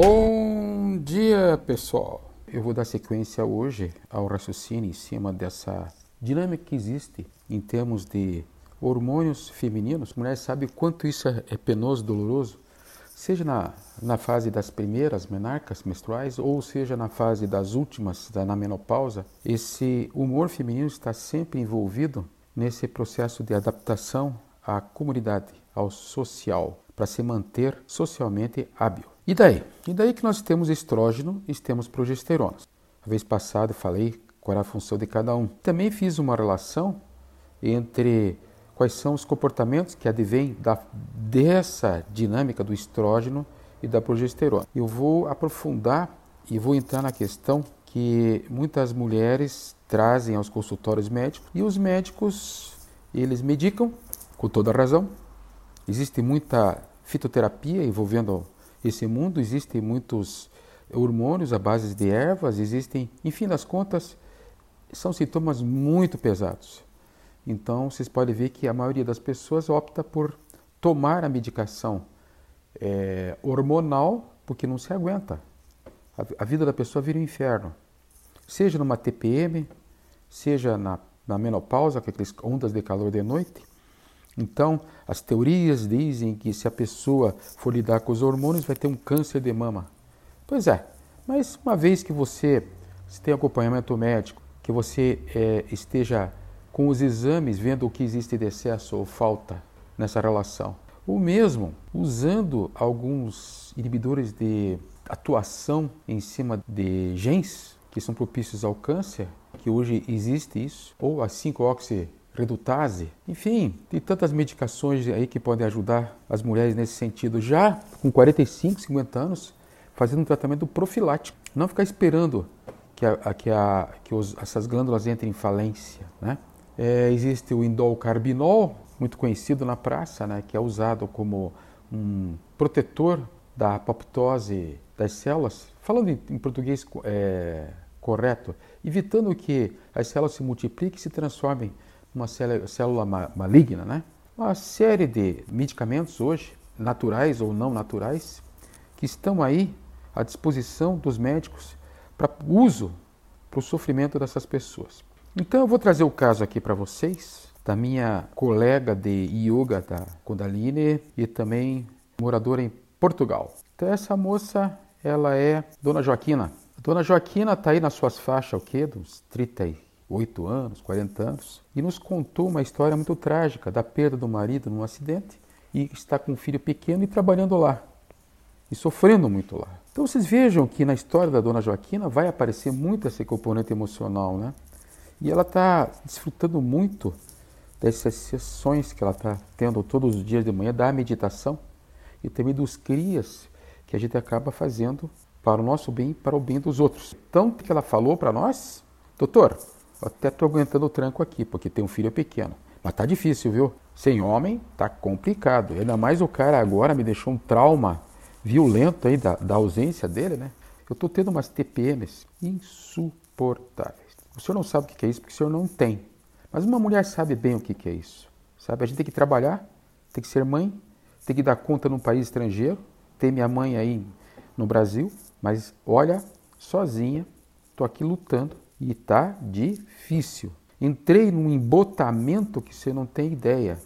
Bom dia, pessoal. Eu vou dar sequência hoje ao raciocínio em cima dessa dinâmica que existe em termos de hormônios femininos. Mulheres sabem quanto isso é, é penoso, doloroso, seja na, na fase das primeiras menarcas menstruais ou seja na fase das últimas, da, na menopausa. Esse humor feminino está sempre envolvido nesse processo de adaptação à comunidade, ao social, para se manter socialmente hábil. E daí? E daí que nós temos estrógeno e temos progesterona. A vez passada eu falei qual era a função de cada um. Também fiz uma relação entre quais são os comportamentos que advêm da, dessa dinâmica do estrógeno e da progesterona. Eu vou aprofundar e vou entrar na questão que muitas mulheres trazem aos consultórios médicos e os médicos eles medicam com toda razão. Existe muita fitoterapia envolvendo esse mundo, existem muitos hormônios à base de ervas, existem, enfim das contas, são sintomas muito pesados. Então, vocês podem ver que a maioria das pessoas opta por tomar a medicação é, hormonal porque não se aguenta. A, a, vida da pessoa vira um inferno. Seja numa TPM, seja na, na menopausa, com aquelas ondas de calor de noite, então, as teorias dizem que se a pessoa for lidar com os hormônios, vai ter um câncer de mama. Pois é, mas uma vez que você tem acompanhamento médico, que você é, esteja com os exames vendo o que existe de excesso ou falta nessa relação, ou mesmo usando alguns inibidores de atuação em cima de genes que são propícios ao câncer, que hoje existe isso, ou a 5-oxi redutase, enfim, tem tantas medicações aí que podem ajudar as mulheres nesse sentido, já com 45, 50 anos, fazendo um tratamento profilático. Não ficar esperando que, a, que, a, que os, essas glândulas entrem em falência. Né? É, existe o indolcarbinol, muito conhecido na praça, né, que é usado como um protetor da apoptose das células, falando em, em português é, correto, evitando que as células se multipliquem e se transformem uma célula maligna, né? Uma série de medicamentos hoje, naturais ou não naturais, que estão aí à disposição dos médicos para uso para o sofrimento dessas pessoas. Então eu vou trazer o caso aqui para vocês da minha colega de yoga da Kundalini e também moradora em Portugal. Então essa moça, ela é Dona Joaquina. A Dona Joaquina está aí nas suas faixas, o quê? Dos 30 8 anos, 40 anos, e nos contou uma história muito trágica da perda do marido num acidente e está com um filho pequeno e trabalhando lá e sofrendo muito lá. Então vocês vejam que na história da dona Joaquina vai aparecer muito esse componente emocional, né? E ela está desfrutando muito dessas sessões que ela está tendo todos os dias de manhã, da meditação e também dos crias que a gente acaba fazendo para o nosso bem e para o bem dos outros. Então, o que ela falou para nós? Doutor, até estou aguentando o tranco aqui, porque tem um filho pequeno. Mas tá difícil, viu? Sem homem, tá complicado. Ainda mais o cara agora me deixou um trauma violento aí da, da ausência dele, né? Eu estou tendo umas TPMs insuportáveis. O senhor não sabe o que é isso, porque o senhor não tem. Mas uma mulher sabe bem o que é isso. Sabe? A gente tem que trabalhar, tem que ser mãe, tem que dar conta num país estrangeiro. Tem minha mãe aí no Brasil, mas olha, sozinha, estou aqui lutando e tá difícil. Entrei num embotamento que você não tem ideia.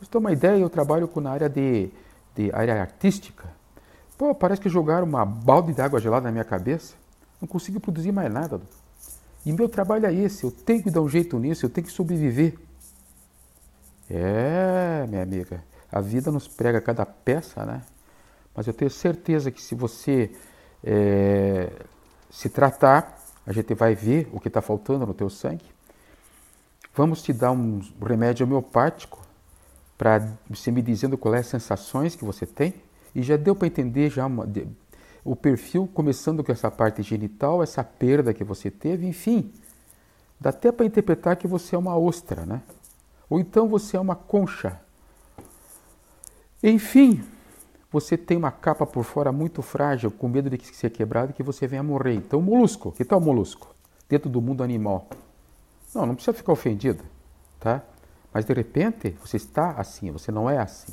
Você ter uma ideia, eu trabalho com na área de, de área artística. Pô, parece que jogaram uma balde de água gelada na minha cabeça. Não consigo produzir mais nada. E meu trabalho é esse, eu tenho que dar um jeito nisso, eu tenho que sobreviver. É, minha amiga, a vida nos prega cada peça, né? Mas eu tenho certeza que se você é, se tratar, a gente vai ver o que está faltando no teu sangue. Vamos te dar um remédio homeopático para você me dizendo quais as sensações que você tem. E já deu para entender já uma, de, o perfil, começando com essa parte genital, essa perda que você teve, enfim. Dá até para interpretar que você é uma ostra, né? Ou então você é uma concha. Enfim, você tem uma capa por fora muito frágil, com medo de que ser quebrado e que você venha morrer. Então, molusco, que tal molusco? Dentro do mundo animal. Não, não precisa ficar ofendido, tá? Mas de repente você está assim, você não é assim.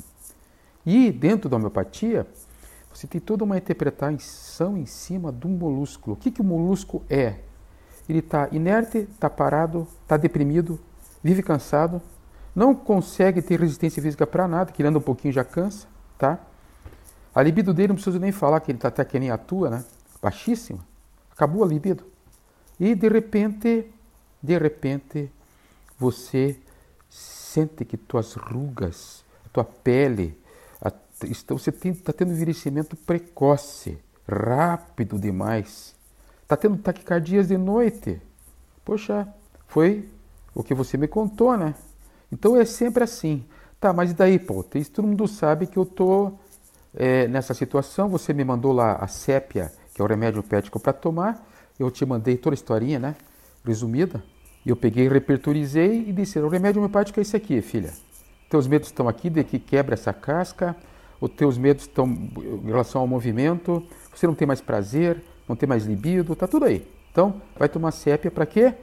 E dentro da homeopatia, Você tem toda uma interpretação em cima do molúsculo. O que, que o molúsculo é? Ele está inerte, está parado, está deprimido, vive cansado, não consegue ter resistência física para nada, que um pouquinho já cansa, tá? A libido dele não preciso nem falar que ele está até que nem atua, né? Baixíssima. Acabou a libido. E de repente, de repente, você sente que tuas rugas, a tua pele, a, você está tendo envelhecimento precoce, rápido demais. Está tendo taquicardias de noite. Poxa, foi o que você me contou, né? Então é sempre assim. Tá, mas e daí, pô? Todo mundo sabe que eu tô é, nessa situação. Você me mandou lá a sépia, que é o remédio pético para tomar. Eu te mandei toda a historinha, né? Resumida. E eu peguei, repertorizei e disse: o remédio homeopático é esse aqui, filha. Teus medos estão aqui de que quebra essa casca, os teus medos estão em relação ao movimento, você não tem mais prazer, não tem mais libido, tá tudo aí. Então, vai tomar sépia para quê?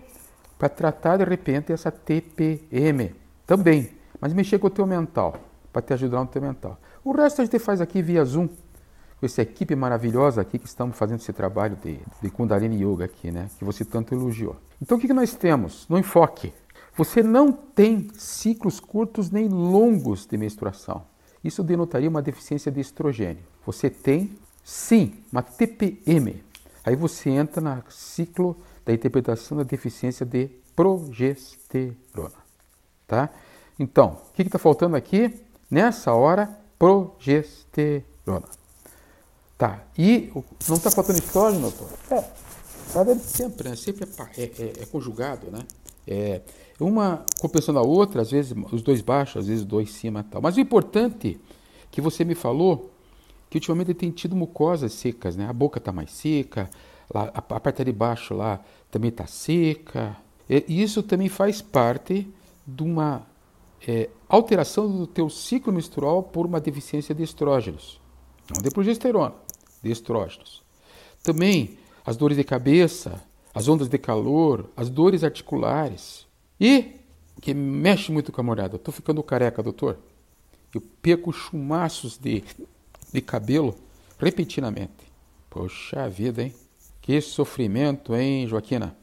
Para tratar de repente essa TPM também, mas mexer com o teu mental, para te ajudar no teu mental. O resto a gente faz aqui via Zoom, com essa equipe maravilhosa aqui que estamos fazendo esse trabalho de, de Kundalini Yoga aqui, né? Que você tanto elogiou. Então o que, que nós temos no enfoque? Você não tem ciclos curtos nem longos de menstruação. Isso denotaria uma deficiência de estrogênio. Você tem, sim, uma TPM. Aí você entra no ciclo da interpretação da deficiência de progesterona. Tá? Então, o que está faltando aqui? Nessa hora, progesterona. Tá. E não está faltando estrógeno, doutor? É. Verdade, sempre, né? Sempre é, é, é, é conjugado, né? É, uma compensando a outra, às vezes os dois baixos, às vezes os dois cima tal. Mas o importante que você me falou que ultimamente tem tido mucosas secas, né? A boca está mais seca, lá, a, a parte de baixo lá também está seca. E isso também faz parte de uma é, alteração do teu ciclo menstrual por uma deficiência de estrógenos, não de progesterona de estrógenos. Também as dores de cabeça, as ondas de calor, as dores articulares. E, que mexe muito com a morada, estou ficando careca, doutor. Eu perco chumaços de, de cabelo repentinamente. Poxa vida, hein? Que sofrimento, hein, Joaquina?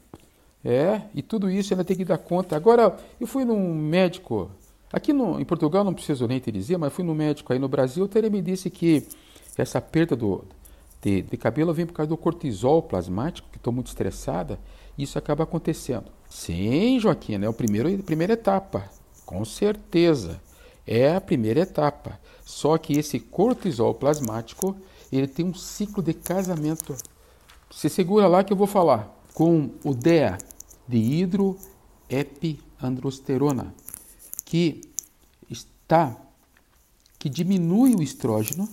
É, e tudo isso ainda tem que dar conta. Agora, eu fui num médico, aqui no, em Portugal não preciso nem te dizer, mas fui num médico aí no Brasil, ele me disse que essa perda do, de, de cabelo vem por causa do cortisol plasmático, que estou muito estressada, e isso acaba acontecendo. Sim, Joaquim, é né? a primeira etapa, com certeza. É a primeira etapa. Só que esse cortisol plasmático, ele tem um ciclo de casamento. Você segura lá que eu vou falar. Com o DEA, de hidroepiandrosterona, que está, que diminui o estrógeno,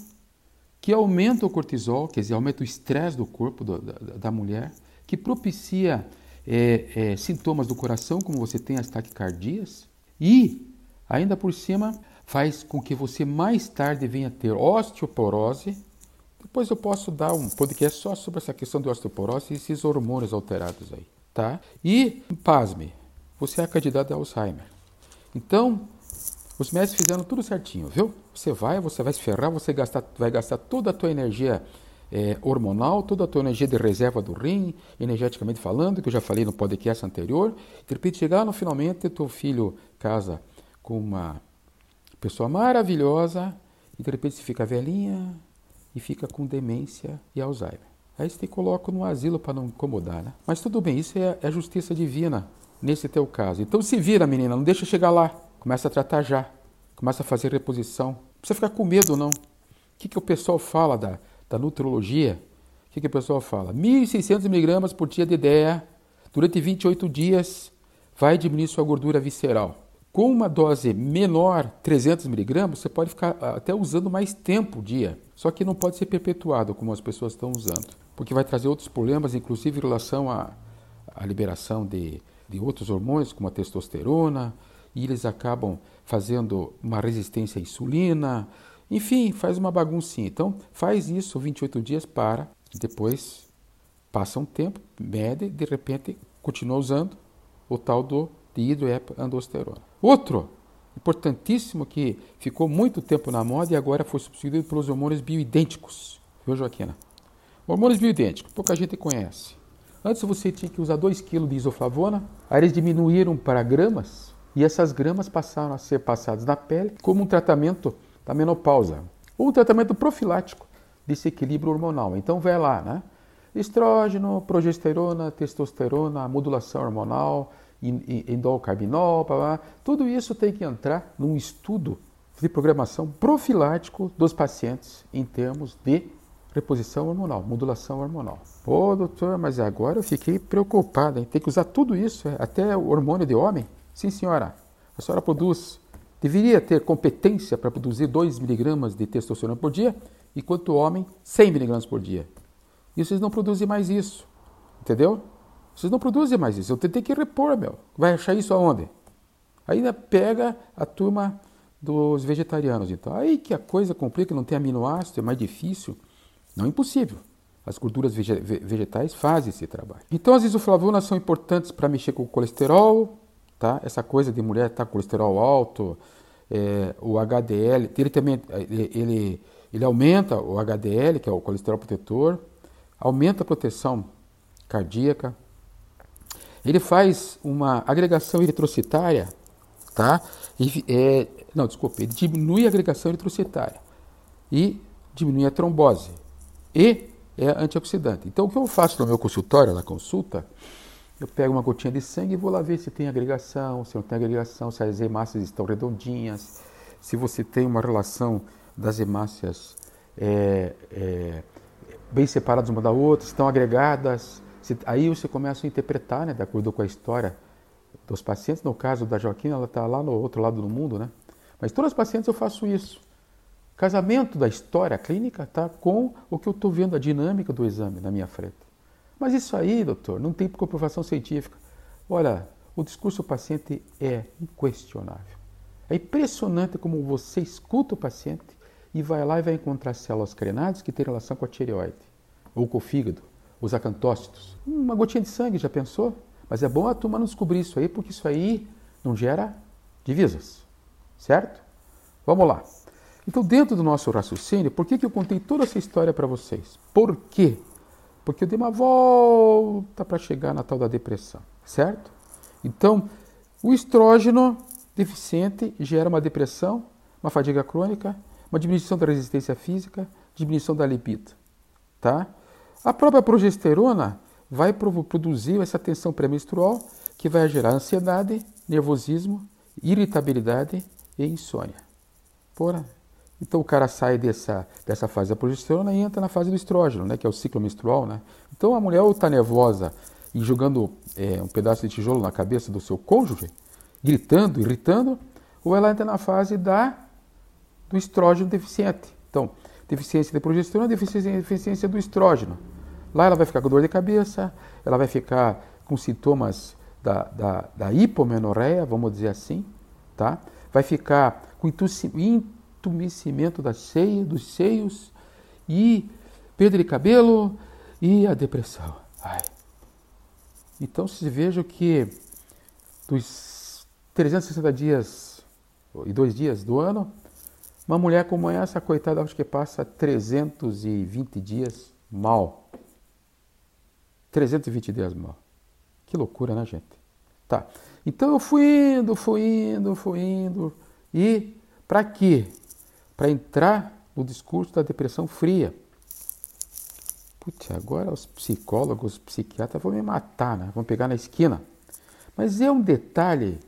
que aumenta o cortisol, quer dizer, aumenta o estresse do corpo do, da, da, mulher, que propicia é, é, sintomas do coração, como você tem as taquicardias, e, ainda por cima, faz com que você mais tarde venha ter osteoporose. Depois eu posso dar um podcast só sobre essa questão de osteoporose e esses hormônios alterados aí, tá? E, pasme, você é candidata a Alzheimer. Então, os médicos fizeram tudo certinho, viu? Você vai, você vai se ferrar, você gastar, vai gastar toda a tua energia é, hormonal, toda a tua energia de reserva do rim, energeticamente falando, que eu já falei no podcast anterior. De repente chegar no finalmente, teu filho casa com uma pessoa maravilhosa e de repente você fica velhinha e fica com demência e Alzheimer. Aí você te coloca no asilo para não incomodar, né? Mas tudo bem, isso é, é justiça divina nesse teu caso. Então se vira, menina, não deixa chegar lá. Começa a tratar já. Começa a fazer reposição. Não precisa ficar com medo, não. O que, que o pessoal fala da, da nutrologia? O que, que o pessoal fala? 1.600 miligramas por dia de ideia, durante 28 dias, vai diminuir sua gordura visceral. Com uma dose menor, 300 miligramas, você pode ficar até usando mais tempo o dia. Só que não pode ser perpetuado como as pessoas estão usando, porque vai trazer outros problemas, inclusive em relação à, à liberação de, de outros hormônios, como a testosterona, e eles acabam fazendo uma resistência à insulina, enfim, faz uma baguncinha. Então, faz isso 28 dias para, depois passa um tempo, mede, de repente continua usando o tal do dihidroepiandrosterona. Outro importantíssimo que ficou muito tempo na moda e agora foi substituído pelos hormônios bioidênticos, viu, Joaquina? Hormônios bioidênticos, pouca gente conhece. Antes você tinha que usar 2 kg de isoflavona, aí eles diminuíram para gramas e essas gramas passaram a ser passadas na pele como um tratamento da menopausa ou um tratamento profilático desse equilíbrio hormonal. Então vai lá, né? Estrógeno, progesterona, testosterona, modulação hormonal, endocarbinol, blá, blá. tudo isso tem que entrar num estudo de programação profilático dos pacientes em termos de reposição hormonal, modulação hormonal. Pô, doutor, mas agora eu fiquei preocupado, hein? Tem que usar tudo isso, é? até o hormônio de homem? Sim, senhora. A senhora produz, deveria ter competência para produzir 2 miligramas de testosterona por dia, enquanto o homem 100 miligramas por dia. E vocês não produzem mais isso, entendeu? Vocês não produzem mais isso. Eu tentei que repor, meu. Vai achar isso aonde? Ainda pega a turma dos vegetarianos, então. Aí que a coisa complica, não tem aminoácido, é mais difícil. Não é impossível. As gorduras vegetais fazem esse trabalho. Então, as isoflavonas são importantes para mexer com o colesterol, tá? Essa coisa de mulher estar tá com colesterol alto, é, o HDL, ele também ele, ele, aumenta o HDL, que é o colesterol protetor, aumenta a proteção cardíaca. Ele faz uma agregação eritrocitária, tá? E, é, não, desculpe, ele diminui a agregação eritrocitária e diminui a trombose e é antioxidante. Então, o que eu faço no meu consultório, na consulta, eu pego uma gotinha de sangue e vou lá ver se tem agregação, se não tem agregação, se as hemácias estão redondinhas, se você tem uma relação das hemácias é, é, bem separadas uma da outra, estão agregadas. Se, aí você começa a interpretar, né, de acordo com a história dos pacientes. No caso da Joaquina, ela está lá no outro lado do mundo, né? Mas todas as pacientes eu faço isso casamento da história clínica tá, com o que eu estou vendo, a dinâmica do exame na minha frente. Mas isso aí, doutor, não tem comprovação científica. Olha, o discurso do paciente é inquestionável. É impressionante como você escuta o paciente e vai lá e vai encontrar células crenadas que têm relação com a tireoide, ou com o fígado, os acantócitos. Uma gotinha de sangue, já pensou? Mas é bom a turma não descobrir isso aí, porque isso aí não gera divisas, certo? Vamos lá. Então, dentro do nosso raciocínio, por que, que eu contei toda essa história para vocês? Por quê? Porque eu dei uma volta para chegar na tal da depressão, certo? Então, o estrógeno deficiente gera uma depressão, uma fadiga crônica, uma diminuição da resistência física, diminuição da libido, tá? A própria progesterona vai produzir essa tensão pré-menstrual que vai gerar ansiedade, nervosismo, irritabilidade e insônia. Porra, então o cara sai dessa, dessa fase da progesterona e entra na fase do estrógeno, né, que é o ciclo menstrual. Né? Então a mulher ou está nervosa e jogando é, um pedaço de tijolo na cabeça do seu cônjuge, gritando, irritando, ou ela entra na fase da, do estrógeno deficiente. Então, deficiência de progesterona, deficiência, deficiência do estrógeno. Lá ela vai ficar com dor de cabeça, ela vai ficar com sintomas da, da, da hipomenorreia, vamos dizer assim, tá? vai ficar com entumecimento da cheia, dos seios e perda de cabelo e a depressão. Ai. Então se veja que dos 360 dias e dois dias do ano, uma mulher como essa, coitada, acho que passa 320 dias mal. 320 dias mal. Que loucura, né, gente? Tá. Então eu fui indo, fui indo, fui indo. E para quê? Para entrar no discurso da depressão fria. Putz, agora os psicólogos, os psiquiatras vão me matar, né? vão pegar na esquina. Mas é um detalhe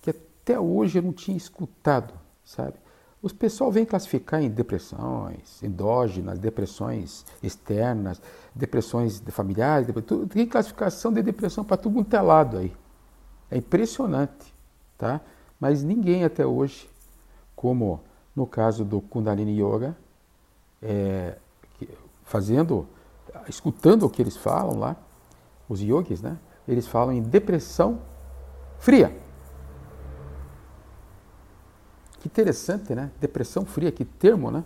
que até hoje eu não tinha escutado, sabe? Os pessoal vem classificar em depressões endógenas, depressões externas, depressões familiares, tem classificação de depressão para tudo quanto é lado aí. É impressionante, tá? Mas ninguém até hoje, como no caso do Kundalini Yoga, é, fazendo, escutando o que eles falam lá, os yogis, né? Eles falam em depressão fria. Que interessante, né? Depressão fria, que termo, né?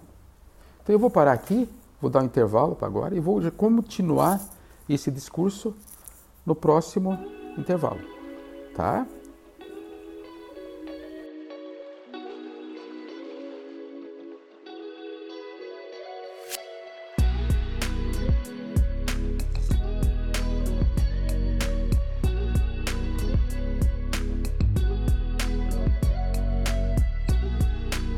Então eu vou parar aqui, vou dar um intervalo para agora e vou continuar esse discurso no próximo intervalo, tá?